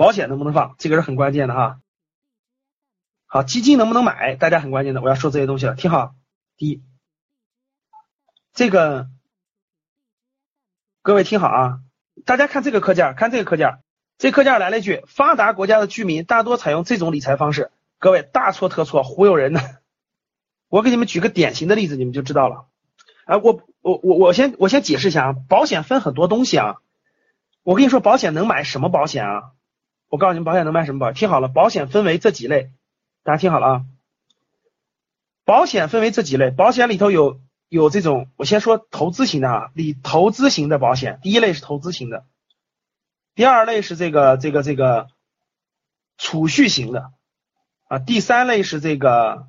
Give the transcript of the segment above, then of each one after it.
保险能不能放？这个是很关键的哈。好，基金能不能买？大家很关键的，我要说这些东西了，听好。第一，这个各位听好啊，大家看这个课件，看这个课件，这课件来了一句：发达国家的居民大多采用这种理财方式。各位大错特错，忽悠人呢。我给你们举个典型的例子，你们就知道了。啊，我我我我先我先解释一下啊，保险分很多东西啊。我跟你说，保险能买什么保险啊？我告诉你们，保险能买什么保？听好了，保险分为这几类，大家听好了啊。保险分为这几类，保险里头有有这种，我先说投资型的啊，里投资型的保险，第一类是投资型的，第二类是这个这个这个储蓄型的啊，第三类是这个，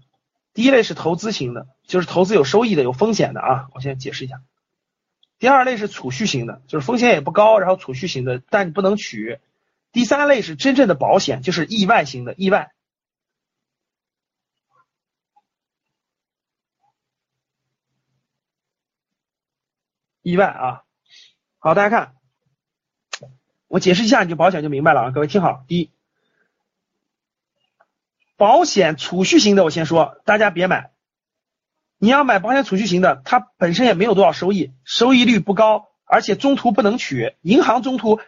第一类是投资型的，就是投资有收益的，有风险的啊。我先解释一下，第二类是储蓄型的，就是风险也不高，然后储蓄型的，但你不能取。第三类是真正的保险，就是意外型的意外，意外啊！好，大家看，我解释一下，你就保险就明白了啊！各位听好，第一，保险储蓄型的，我先说，大家别买。你要买保险储蓄型的，它本身也没有多少收益，收益率不高，而且中途不能取，银行中途。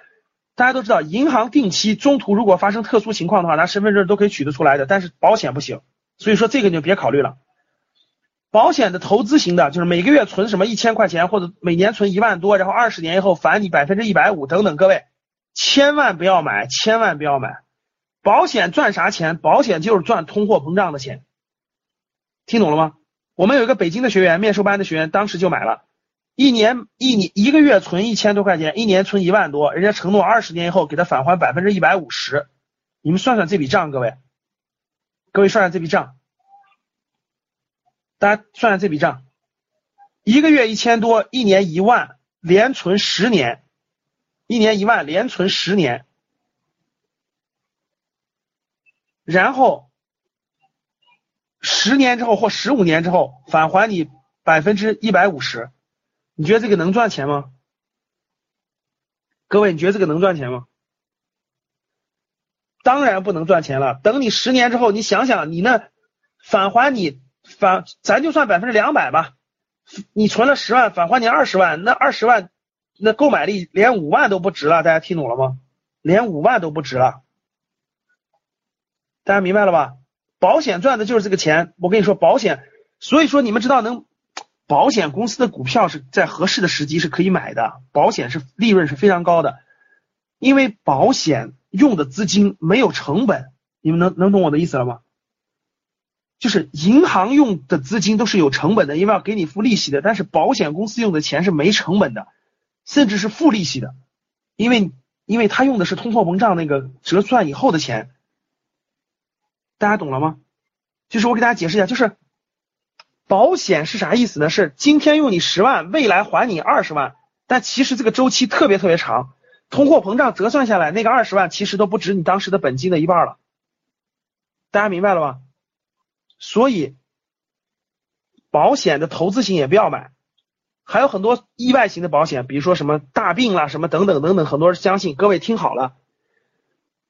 大家都知道，银行定期中途如果发生特殊情况的话，拿身份证都可以取得出来的，但是保险不行，所以说这个你就别考虑了。保险的投资型的，就是每个月存什么一千块钱，或者每年存一万多，然后二十年以后返你百分之一百五等等，各位千万不要买，千万不要买。保险赚啥钱？保险就是赚通货膨胀的钱，听懂了吗？我们有一个北京的学员，面授班的学员，当时就买了。一年一年一个月存一千多块钱，一年存一万多，人家承诺二十年以后给他返还百分之一百五十，你们算算这笔账，各位，各位算算这笔账，大家算算这笔账，一个月一千多，一年一万，连存十年，一年一万，连存十年，然后十年之后或十五年之后返还你百分之一百五十。你觉得这个能赚钱吗？各位，你觉得这个能赚钱吗？当然不能赚钱了。等你十年之后，你想想，你那返还你返，咱就算百分之两百吧。你存了十万，返还你二十万，那二十万那购买力连五万都不值了。大家听懂了吗？连五万都不值了。大家明白了吧？保险赚的就是这个钱。我跟你说，保险，所以说你们知道能。保险公司的股票是在合适的时机是可以买的，保险是利润是非常高的，因为保险用的资金没有成本，你们能能懂我的意思了吗？就是银行用的资金都是有成本的，因为要给你付利息的，但是保险公司用的钱是没成本的，甚至是负利息的，因为因为他用的是通货膨胀那个折算以后的钱，大家懂了吗？就是我给大家解释一下，就是。保险是啥意思呢？是今天用你十万，未来还你二十万，但其实这个周期特别特别长，通货膨胀折算下来，那个二十万其实都不值你当时的本金的一半了。大家明白了吧？所以保险的投资型也不要买，还有很多意外型的保险，比如说什么大病啦，什么等等等等，很多人相信。各位听好了，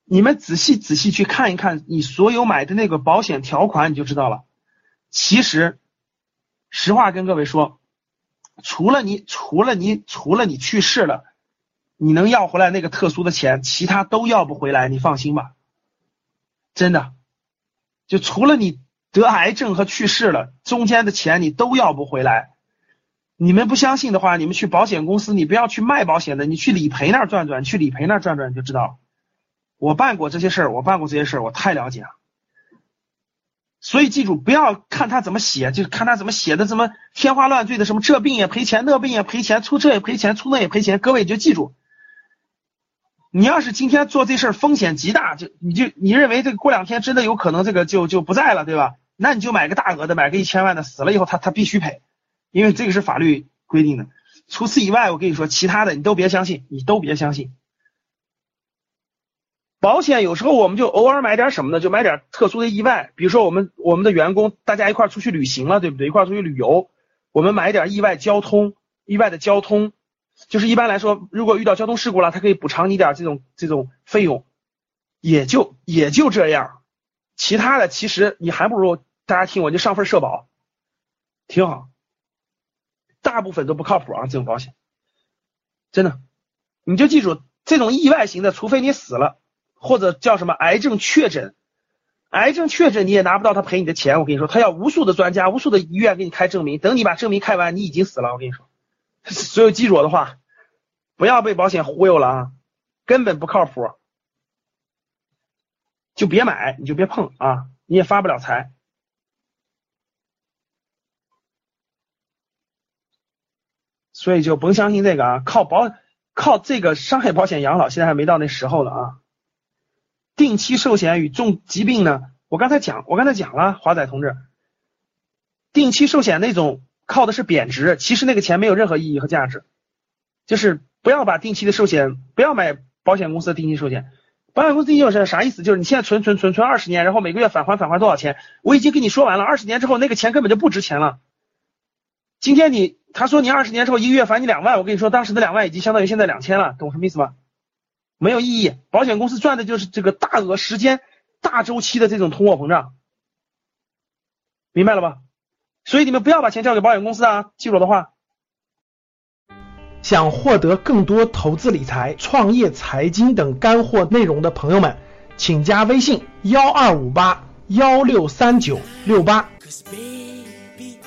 你们仔细仔细去看一看你所有买的那个保险条款，你就知道了。其实。实话跟各位说，除了你，除了你，除了你去世了，你能要回来那个特殊的钱，其他都要不回来，你放心吧。真的，就除了你得癌症和去世了，中间的钱你都要不回来。你们不相信的话，你们去保险公司，你不要去卖保险的，你去理赔那儿转转，去理赔那儿转转你就知道。我办过这些事儿，我办过这些事儿，我太了解了。所以记住，不要看他怎么写，就看他怎么写的，怎么天花乱坠的，什么这病也赔钱，那病也赔钱，出这也赔钱，出那也赔钱。各位就记住，你要是今天做这事儿风险极大，就你就你认为这个过两天真的有可能这个就就不在了，对吧？那你就买个大额的，买个一千万的，死了以后他他必须赔，因为这个是法律规定的。除此以外，我跟你说，其他的你都别相信，你都别相信。保险有时候我们就偶尔买点什么呢？就买点特殊的意外，比如说我们我们的员工大家一块出去旅行了，对不对？一块出去旅游，我们买点意外交通，意外的交通。就是一般来说，如果遇到交通事故了，他可以补偿你点这种这种费用，也就也就这样。其他的其实你还不如大家听我就上份社保，挺好。大部分都不靠谱啊，这种保险，真的，你就记住这种意外型的，除非你死了或者叫什么癌症确诊，癌症确诊你也拿不到他赔你的钱。我跟你说，他要无数的专家、无数的医院给你开证明，等你把证明开完，你已经死了。我跟你说。所有记住我的话，不要被保险忽悠了啊，根本不靠谱，就别买，你就别碰啊，你也发不了财。所以就甭相信这个啊，靠保靠这个伤害保险养老，现在还没到那时候呢啊。定期寿险与重疾病呢，我刚才讲，我刚才讲了，华仔同志，定期寿险那种。靠的是贬值，其实那个钱没有任何意义和价值。就是不要把定期的寿险，不要买保险公司的定期寿险。保险公司定期寿险啥意思？就是你现在存存存存二十年，然后每个月返还返还多少钱？我已经跟你说完了，二十年之后那个钱根本就不值钱了。今天你他说你二十年之后一个月返你两万，我跟你说当时的两万已经相当于现在两千了，懂什么意思吗？没有意义。保险公司赚的就是这个大额时间、大周期的这种通货膨胀，明白了吧？所以你们不要把钱交给保险公司啊！记住我的话。想获得更多投资理财、创业财经等干货内容的朋友们，请加微信幺二五八幺六三九六八。Cause baby,